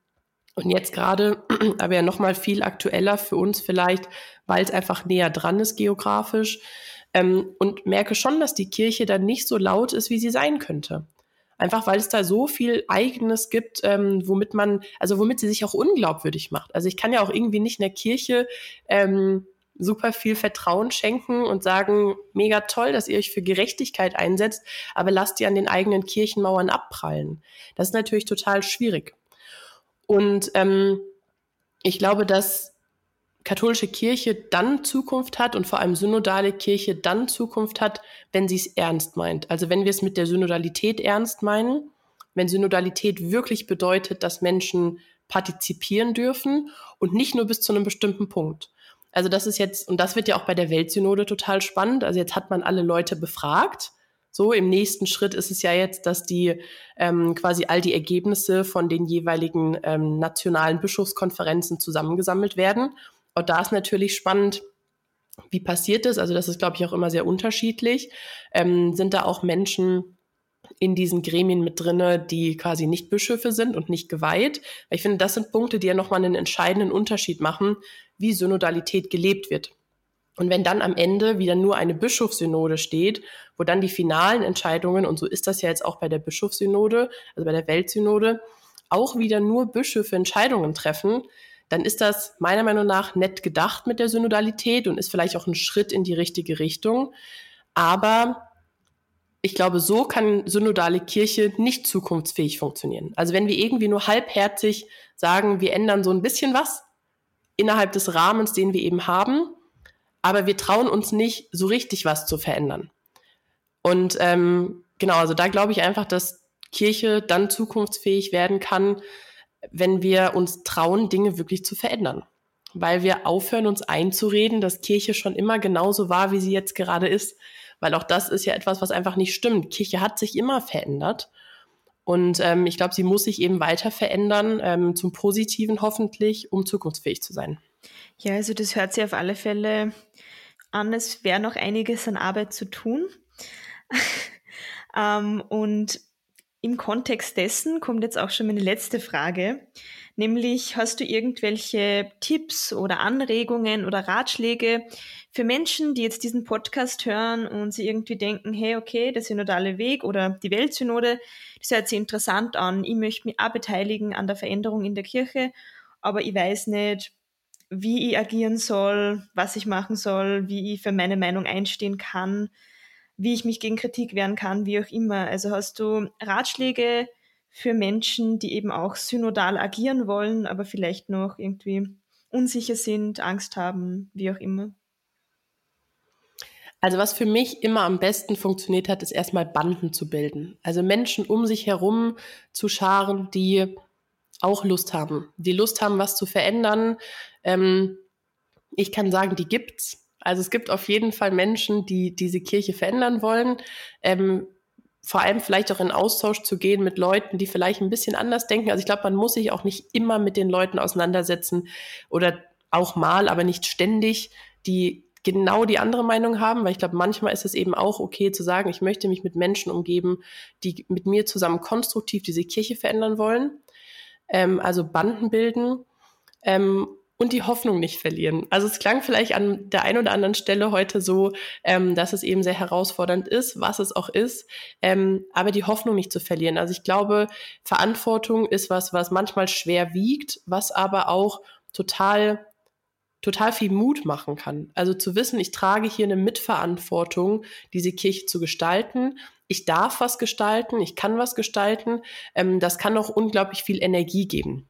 und jetzt gerade, aber ja nochmal viel aktueller für uns vielleicht, weil es einfach näher dran ist geografisch. Ähm, und merke schon, dass die Kirche dann nicht so laut ist, wie sie sein könnte. Einfach weil es da so viel Eigenes gibt, ähm, womit man, also womit sie sich auch unglaubwürdig macht. Also ich kann ja auch irgendwie nicht in der Kirche ähm, super viel Vertrauen schenken und sagen, mega toll, dass ihr euch für Gerechtigkeit einsetzt, aber lasst die an den eigenen Kirchenmauern abprallen. Das ist natürlich total schwierig. Und ähm, ich glaube, dass katholische Kirche dann Zukunft hat und vor allem synodale Kirche dann Zukunft hat, wenn sie es ernst meint. Also wenn wir es mit der Synodalität ernst meinen, wenn Synodalität wirklich bedeutet, dass Menschen partizipieren dürfen und nicht nur bis zu einem bestimmten Punkt. Also das ist jetzt, und das wird ja auch bei der Weltsynode total spannend. Also jetzt hat man alle Leute befragt. So, im nächsten Schritt ist es ja jetzt, dass die ähm, quasi all die Ergebnisse von den jeweiligen ähm, nationalen Bischofskonferenzen zusammengesammelt werden. Und da ist natürlich spannend, wie passiert das? Also das ist, glaube ich, auch immer sehr unterschiedlich. Ähm, sind da auch Menschen in diesen Gremien mit drinne, die quasi nicht Bischöfe sind und nicht geweiht? Ich finde, das sind Punkte, die ja nochmal einen entscheidenden Unterschied machen, wie Synodalität gelebt wird. Und wenn dann am Ende wieder nur eine Bischofssynode steht, wo dann die finalen Entscheidungen, und so ist das ja jetzt auch bei der Bischofssynode, also bei der Weltsynode, auch wieder nur Bischöfe Entscheidungen treffen, dann ist das meiner Meinung nach nett gedacht mit der Synodalität und ist vielleicht auch ein Schritt in die richtige Richtung. Aber ich glaube, so kann synodale Kirche nicht zukunftsfähig funktionieren. Also wenn wir irgendwie nur halbherzig sagen, wir ändern so ein bisschen was innerhalb des Rahmens, den wir eben haben, aber wir trauen uns nicht, so richtig was zu verändern. Und ähm, genau, also da glaube ich einfach, dass Kirche dann zukunftsfähig werden kann, wenn wir uns trauen, Dinge wirklich zu verändern. Weil wir aufhören, uns einzureden, dass Kirche schon immer genauso war, wie sie jetzt gerade ist. Weil auch das ist ja etwas, was einfach nicht stimmt. Kirche hat sich immer verändert. Und ähm, ich glaube, sie muss sich eben weiter verändern, ähm, zum Positiven hoffentlich, um zukunftsfähig zu sein. Ja, also das hört sich auf alle Fälle an, es wäre noch einiges an Arbeit zu tun. ähm, und im Kontext dessen kommt jetzt auch schon meine letzte Frage, nämlich hast du irgendwelche Tipps oder Anregungen oder Ratschläge für Menschen, die jetzt diesen Podcast hören und sie irgendwie denken, hey, okay, der synodale Weg oder die Weltsynode, das hört sich interessant an, ich möchte mich auch beteiligen an der Veränderung in der Kirche, aber ich weiß nicht, wie ich agieren soll, was ich machen soll, wie ich für meine Meinung einstehen kann wie ich mich gegen Kritik wehren kann, wie auch immer. Also hast du Ratschläge für Menschen, die eben auch synodal agieren wollen, aber vielleicht noch irgendwie unsicher sind, Angst haben, wie auch immer? Also was für mich immer am besten funktioniert hat, ist erstmal Banden zu bilden. Also Menschen um sich herum zu scharen, die auch Lust haben, die Lust haben, was zu verändern. Ähm, ich kann sagen, die gibt's. Also es gibt auf jeden Fall Menschen, die diese Kirche verändern wollen. Ähm, vor allem vielleicht auch in Austausch zu gehen mit Leuten, die vielleicht ein bisschen anders denken. Also ich glaube, man muss sich auch nicht immer mit den Leuten auseinandersetzen oder auch mal, aber nicht ständig, die genau die andere Meinung haben, weil ich glaube, manchmal ist es eben auch okay zu sagen, ich möchte mich mit Menschen umgeben, die mit mir zusammen konstruktiv diese Kirche verändern wollen. Ähm, also Banden bilden. Ähm, und die Hoffnung nicht verlieren. Also es klang vielleicht an der einen oder anderen Stelle heute so, ähm, dass es eben sehr herausfordernd ist, was es auch ist, ähm, aber die Hoffnung nicht zu verlieren. Also ich glaube, Verantwortung ist was, was manchmal schwer wiegt, was aber auch total total viel Mut machen kann. Also zu wissen, ich trage hier eine Mitverantwortung, diese Kirche zu gestalten. Ich darf was gestalten, ich kann was gestalten. Ähm, das kann auch unglaublich viel Energie geben.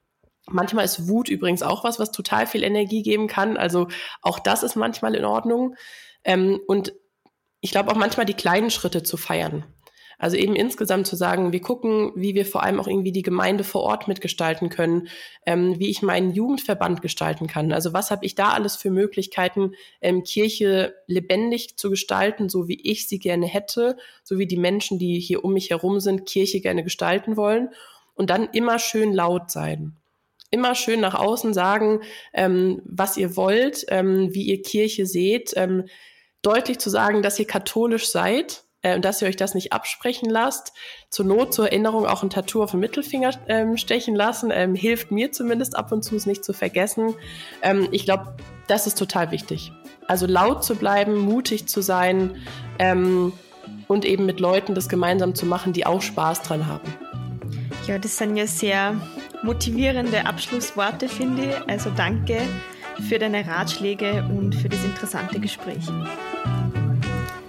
Manchmal ist Wut übrigens auch was, was total viel Energie geben kann. Also auch das ist manchmal in Ordnung. Ähm, und ich glaube auch manchmal die kleinen Schritte zu feiern. Also eben insgesamt zu sagen, wir gucken, wie wir vor allem auch irgendwie die Gemeinde vor Ort mitgestalten können, ähm, wie ich meinen Jugendverband gestalten kann. Also was habe ich da alles für Möglichkeiten, ähm, Kirche lebendig zu gestalten, so wie ich sie gerne hätte, so wie die Menschen, die hier um mich herum sind, Kirche gerne gestalten wollen. Und dann immer schön laut sein immer schön nach außen sagen, ähm, was ihr wollt, ähm, wie ihr Kirche seht, ähm, deutlich zu sagen, dass ihr katholisch seid äh, und dass ihr euch das nicht absprechen lasst. Zur Not, zur Erinnerung auch ein Tattoo auf den Mittelfinger ähm, stechen lassen, ähm, hilft mir zumindest ab und zu, es nicht zu vergessen. Ähm, ich glaube, das ist total wichtig. Also laut zu bleiben, mutig zu sein ähm, und eben mit Leuten das gemeinsam zu machen, die auch Spaß dran haben. Ja, das sind ja sehr motivierende Abschlussworte, finde ich. Also danke für deine Ratschläge und für das interessante Gespräch.